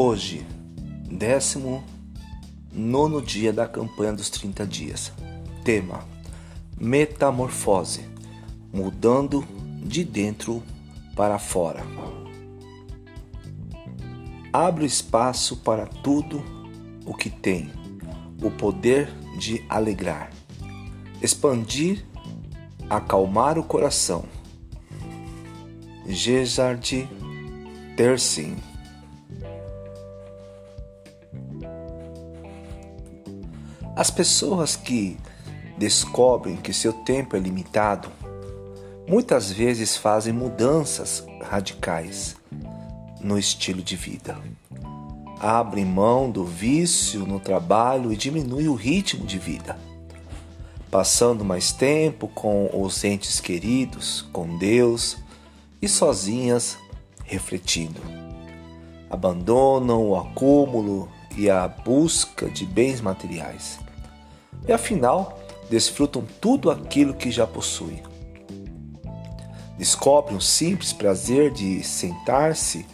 Hoje, décimo nono dia da campanha dos 30 dias. Tema: Metamorfose, mudando de dentro para fora. Abre espaço para tudo o que tem o poder de alegrar, expandir, acalmar o coração. Gesard Tersin As pessoas que descobrem que seu tempo é limitado muitas vezes fazem mudanças radicais no estilo de vida. Abrem mão do vício no trabalho e diminuem o ritmo de vida, passando mais tempo com os entes queridos, com Deus e sozinhas refletindo. Abandonam o acúmulo e a busca de bens materiais e afinal desfrutam tudo aquilo que já possuem. Descobrem o simples prazer de sentar-se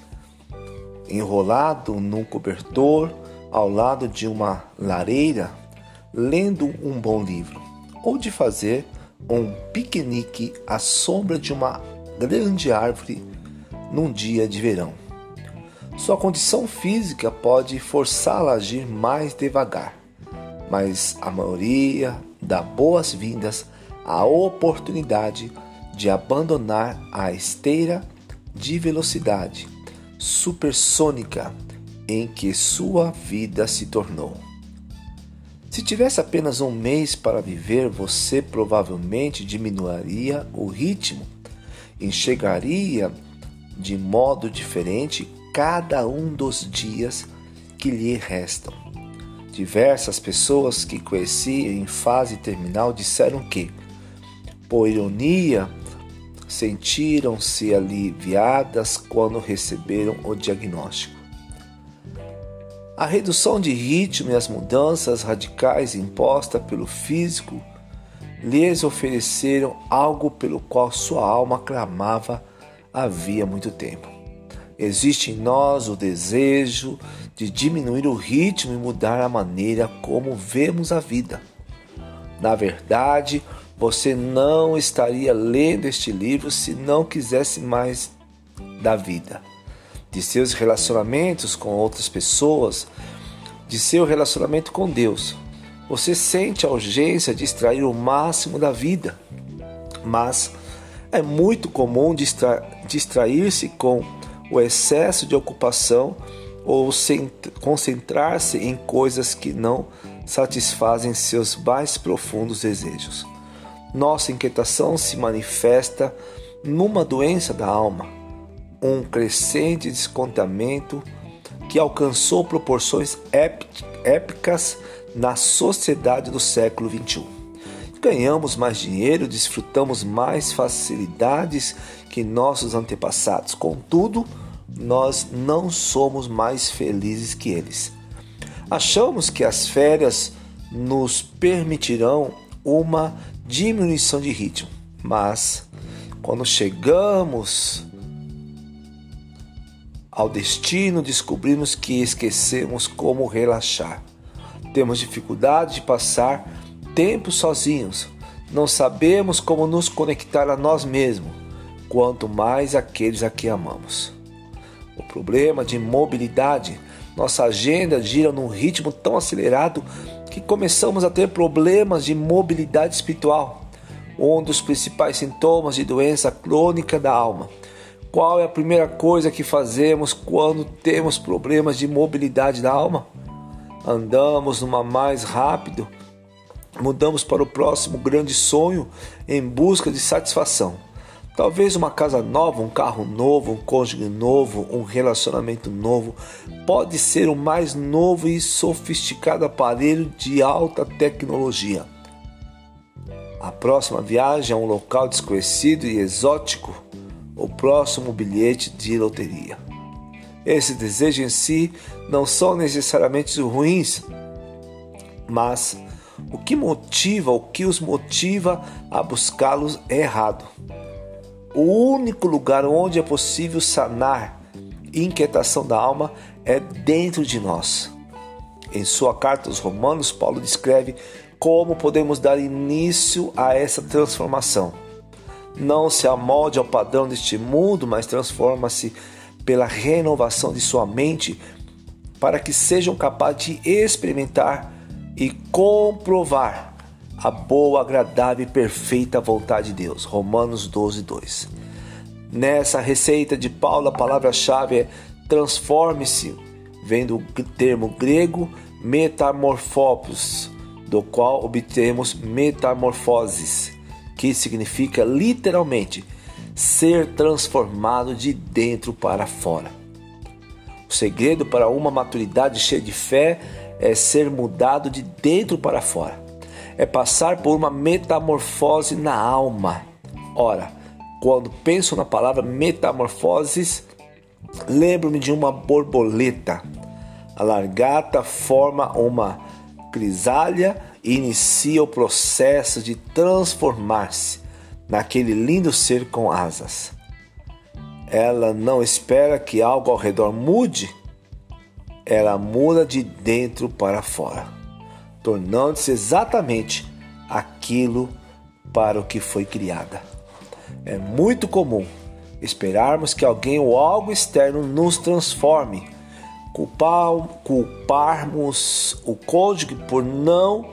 enrolado num cobertor ao lado de uma lareira, lendo um bom livro, ou de fazer um piquenique à sombra de uma grande árvore num dia de verão. Sua condição física pode forçá-la a agir mais devagar mas a maioria dá boas-vindas à oportunidade de abandonar a esteira de velocidade supersônica em que sua vida se tornou. Se tivesse apenas um mês para viver, você provavelmente diminuiria o ritmo, enxergaria de modo diferente cada um dos dias que lhe restam. Diversas pessoas que conheci em fase terminal disseram que, por ironia, sentiram-se aliviadas quando receberam o diagnóstico. A redução de ritmo e as mudanças radicais impostas pelo físico lhes ofereceram algo pelo qual sua alma clamava havia muito tempo. Existe em nós o desejo de diminuir o ritmo e mudar a maneira como vemos a vida. Na verdade, você não estaria lendo este livro se não quisesse mais da vida, de seus relacionamentos com outras pessoas, de seu relacionamento com Deus. Você sente a urgência de extrair o máximo da vida, mas é muito comum distrair-se com o excesso de ocupação ou concentrar-se em coisas que não satisfazem seus mais profundos desejos. Nossa inquietação se manifesta numa doença da alma, um crescente descontamento que alcançou proporções épicas na sociedade do século XXI. Ganhamos mais dinheiro, desfrutamos mais facilidades que nossos antepassados. Contudo, nós não somos mais felizes que eles. Achamos que as férias nos permitirão uma diminuição de ritmo, mas quando chegamos ao destino, descobrimos que esquecemos como relaxar. Temos dificuldade de passar tempo sozinhos. Não sabemos como nos conectar a nós mesmos quanto mais aqueles a que amamos. O problema de mobilidade, nossa agenda gira num ritmo tão acelerado que começamos a ter problemas de mobilidade espiritual. Um dos principais sintomas de doença crônica da alma. Qual é a primeira coisa que fazemos quando temos problemas de mobilidade da alma? Andamos numa mais rápido, mudamos para o próximo grande sonho em busca de satisfação. Talvez uma casa nova, um carro novo, um cônjuge novo, um relacionamento novo pode ser o mais novo e sofisticado aparelho de alta tecnologia. A próxima viagem a um local desconhecido e exótico, o próximo bilhete de loteria. Esses desejos em si não são necessariamente ruins, mas o que motiva, o que os motiva a buscá-los é errado. O único lugar onde é possível sanar inquietação da alma é dentro de nós. Em sua carta aos Romanos, Paulo descreve como podemos dar início a essa transformação. Não se amolde ao padrão deste mundo, mas transforma-se pela renovação de sua mente para que sejam capazes de experimentar e comprovar a boa, agradável e perfeita vontade de Deus. Romanos 12, 2. Nessa receita de Paulo, a palavra-chave é transforme-se, vem do termo grego metamorfopos, do qual obtemos metamorfoses, que significa literalmente ser transformado de dentro para fora. O segredo para uma maturidade cheia de fé é ser mudado de dentro para fora. É passar por uma metamorfose na alma. Ora, quando penso na palavra metamorfoses, lembro-me de uma borboleta. A largata forma uma crisália e inicia o processo de transformar-se naquele lindo ser com asas. Ela não espera que algo ao redor mude, ela muda de dentro para fora, tornando-se exatamente aquilo para o que foi criada. É muito comum esperarmos que alguém ou algo externo nos transforme, culpar, culparmos o cônjuge por não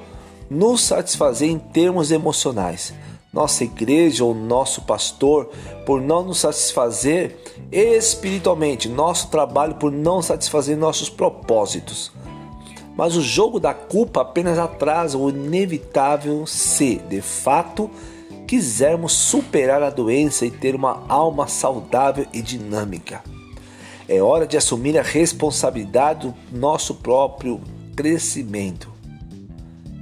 nos satisfazer em termos emocionais, nossa igreja ou nosso pastor por não nos satisfazer espiritualmente, nosso trabalho por não satisfazer nossos propósitos. Mas o jogo da culpa apenas atrasa o inevitável se, de fato, quisermos superar a doença e ter uma alma saudável e dinâmica. É hora de assumir a responsabilidade do nosso próprio crescimento.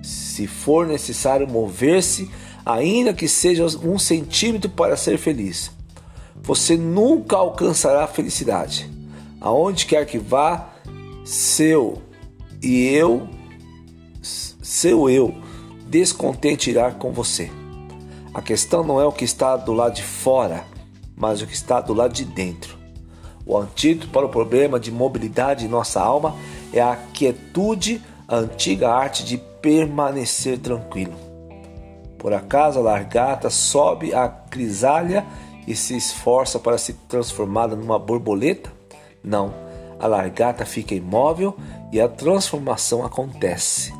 Se for necessário mover-se, ainda que seja um centímetro para ser feliz, você nunca alcançará a felicidade. Aonde quer que vá, seu e eu, seu eu, descontente irá com você. A questão não é o que está do lado de fora, mas o que está do lado de dentro. O antídoto para o problema de mobilidade em nossa alma é a quietude, a antiga arte de permanecer tranquilo. Por acaso a largata sobe a crisália e se esforça para se transformar numa borboleta? Não, a largata fica imóvel e a transformação acontece.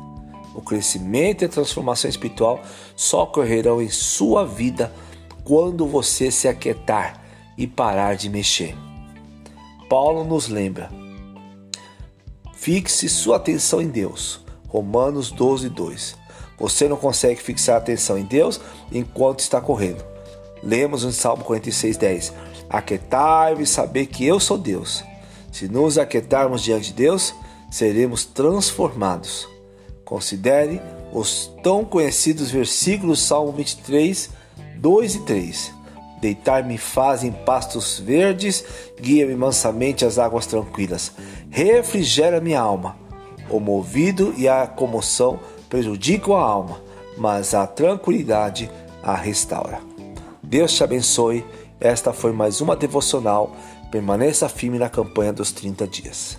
O crescimento e a transformação espiritual só ocorrerão em sua vida quando você se aquietar e parar de mexer. Paulo nos lembra: fixe sua atenção em Deus. Romanos 12, 2. Você não consegue fixar a atenção em Deus enquanto está correndo. Lemos no Salmo 46, 10. Aquietai-vos e saber que eu sou Deus. Se nos aquietarmos diante de Deus, seremos transformados. Considere os tão conhecidos versículos Salmo 23, 2 e 3. Deitar-me faz em pastos verdes, guia-me mansamente às águas tranquilas. Refrigera minha alma. O movido e a comoção prejudicam a alma, mas a tranquilidade a restaura. Deus te abençoe. Esta foi mais uma devocional. Permaneça firme na campanha dos 30 dias.